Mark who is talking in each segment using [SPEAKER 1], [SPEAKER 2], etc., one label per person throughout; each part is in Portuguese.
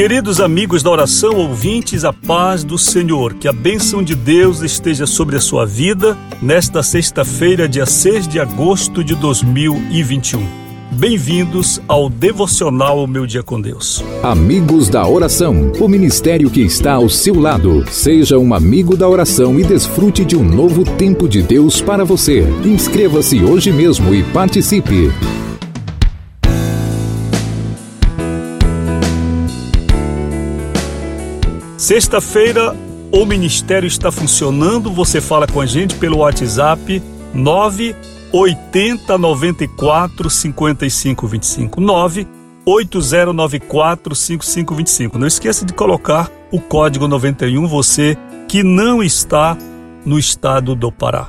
[SPEAKER 1] Queridos amigos da oração, ouvintes, a paz do Senhor, que a bênção de Deus esteja sobre a sua vida nesta sexta-feira, dia 6 de agosto de 2021. Bem-vindos ao devocional Meu Dia com Deus.
[SPEAKER 2] Amigos da Oração, o ministério que está ao seu lado. Seja um amigo da oração e desfrute de um novo tempo de Deus para você. Inscreva-se hoje mesmo e participe.
[SPEAKER 1] Sexta-feira, o ministério está funcionando. Você fala com a gente pelo WhatsApp 980 94 55 25 9 8094 5525. Não esqueça de colocar o código 91 você que não está no estado do Pará.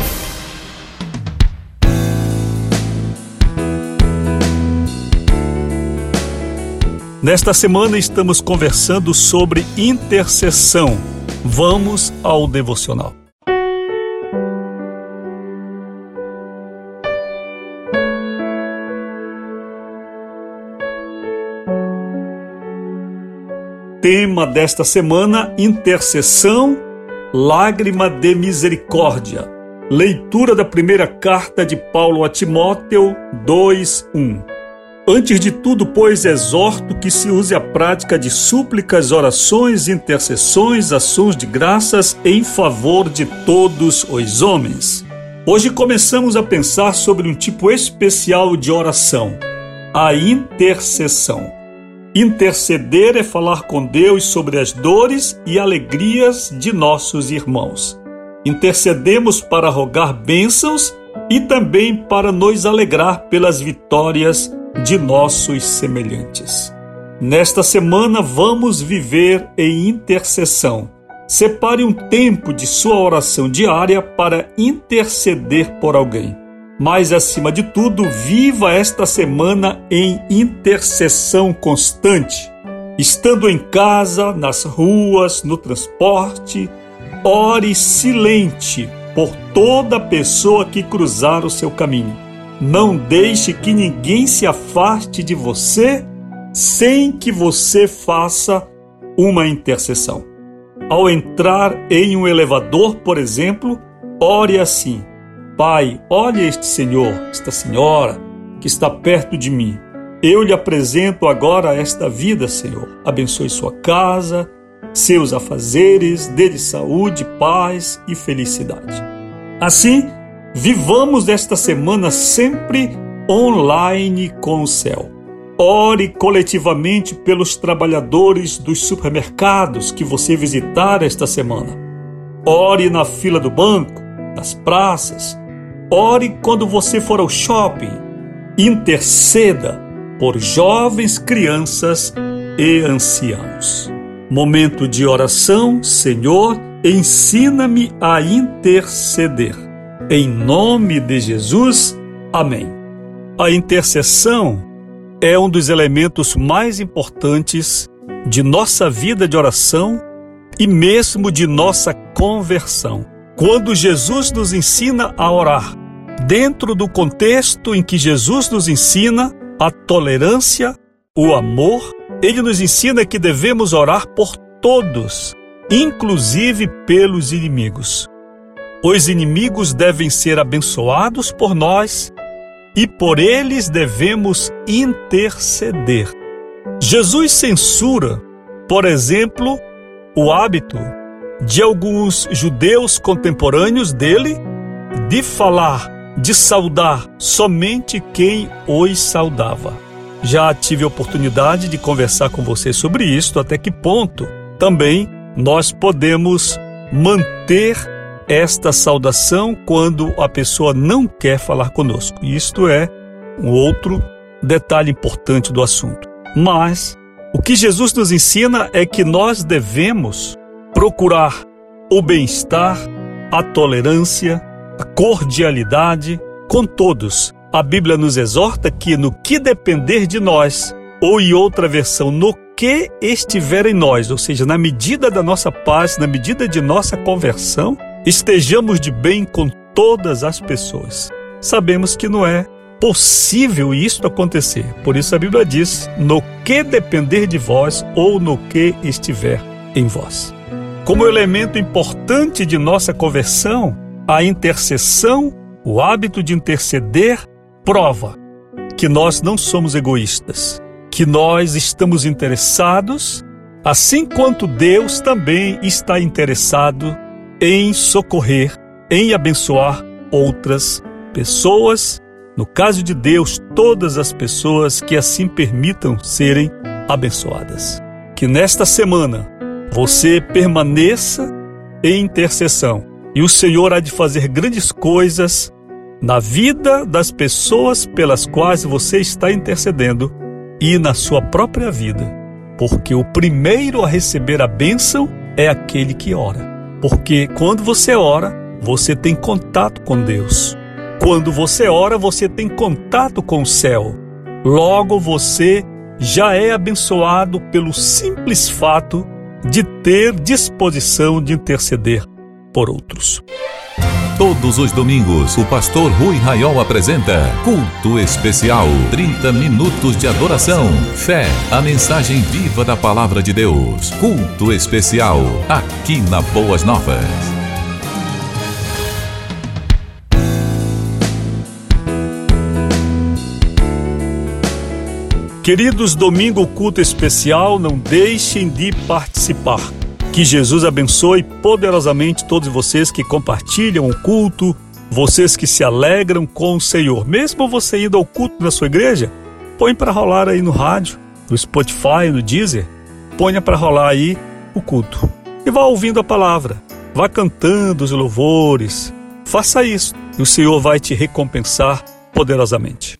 [SPEAKER 1] Nesta semana estamos conversando sobre intercessão. Vamos ao devocional. Tema desta semana: intercessão, lágrima de misericórdia. Leitura da primeira carta de Paulo a Timóteo 2:1. Antes de tudo, pois, exorto que se use a prática de súplicas, orações, intercessões, ações de graças em favor de todos os homens. Hoje começamos a pensar sobre um tipo especial de oração, a intercessão. Interceder é falar com Deus sobre as dores e alegrias de nossos irmãos. Intercedemos para rogar bênçãos e também para nos alegrar pelas vitórias de nossos semelhantes. Nesta semana vamos viver em intercessão. Separe um tempo de sua oração diária para interceder por alguém. Mas, acima de tudo, viva esta semana em intercessão constante. Estando em casa, nas ruas, no transporte, ore silente por toda pessoa que cruzar o seu caminho não deixe que ninguém se afaste de você sem que você faça uma intercessão. Ao entrar em um elevador, por exemplo, ore assim: Pai, olhe este senhor, esta senhora que está perto de mim. Eu lhe apresento agora esta vida, Senhor. Abençoe sua casa, seus afazeres, dê-lhe saúde, paz e felicidade. Assim, Vivamos esta semana sempre online com o céu. Ore coletivamente pelos trabalhadores dos supermercados que você visitar esta semana. Ore na fila do banco, nas praças. Ore quando você for ao shopping. Interceda por jovens, crianças e anciãos. Momento de oração, Senhor, ensina-me a interceder. Em nome de Jesus, amém. A intercessão é um dos elementos mais importantes de nossa vida de oração e mesmo de nossa conversão. Quando Jesus nos ensina a orar, dentro do contexto em que Jesus nos ensina a tolerância, o amor, ele nos ensina que devemos orar por todos, inclusive pelos inimigos. Os inimigos devem ser abençoados por nós e por eles devemos interceder. Jesus censura, por exemplo, o hábito de alguns judeus contemporâneos dele de falar, de saudar somente quem os saudava. Já tive a oportunidade de conversar com você sobre isto, até que ponto também nós podemos manter esta saudação quando a pessoa não quer falar conosco. Isto é um outro detalhe importante do assunto. Mas o que Jesus nos ensina é que nós devemos procurar o bem-estar, a tolerância, a cordialidade com todos. A Bíblia nos exorta que no que depender de nós, ou em outra versão, no que estiver em nós, ou seja, na medida da nossa paz, na medida de nossa conversão, estejamos de bem com todas as pessoas. Sabemos que não é possível isto acontecer. Por isso a Bíblia diz: no que depender de vós ou no que estiver em vós. Como elemento importante de nossa conversão, a intercessão, o hábito de interceder, prova que nós não somos egoístas, que nós estamos interessados, assim quanto Deus também está interessado em socorrer, em abençoar outras pessoas. No caso de Deus, todas as pessoas que assim permitam serem abençoadas. Que nesta semana você permaneça em intercessão e o Senhor há de fazer grandes coisas na vida das pessoas pelas quais você está intercedendo e na sua própria vida, porque o primeiro a receber a bênção é aquele que ora. Porque quando você ora, você tem contato com Deus. Quando você ora, você tem contato com o céu. Logo você já é abençoado pelo simples fato de ter disposição de interceder por outros.
[SPEAKER 2] Todos os domingos, o pastor Rui Raiol apresenta Culto Especial. 30 minutos de adoração, fé, a mensagem viva da palavra de Deus. Culto Especial, aqui na Boas Novas.
[SPEAKER 1] Queridos, domingo culto especial, não deixem de participar. Que Jesus abençoe poderosamente todos vocês que compartilham o culto, vocês que se alegram com o Senhor. Mesmo você indo ao culto na sua igreja, põe para rolar aí no rádio, no Spotify, no Deezer, ponha para rolar aí o culto. E vá ouvindo a palavra, vá cantando os louvores. Faça isso e o Senhor vai te recompensar poderosamente.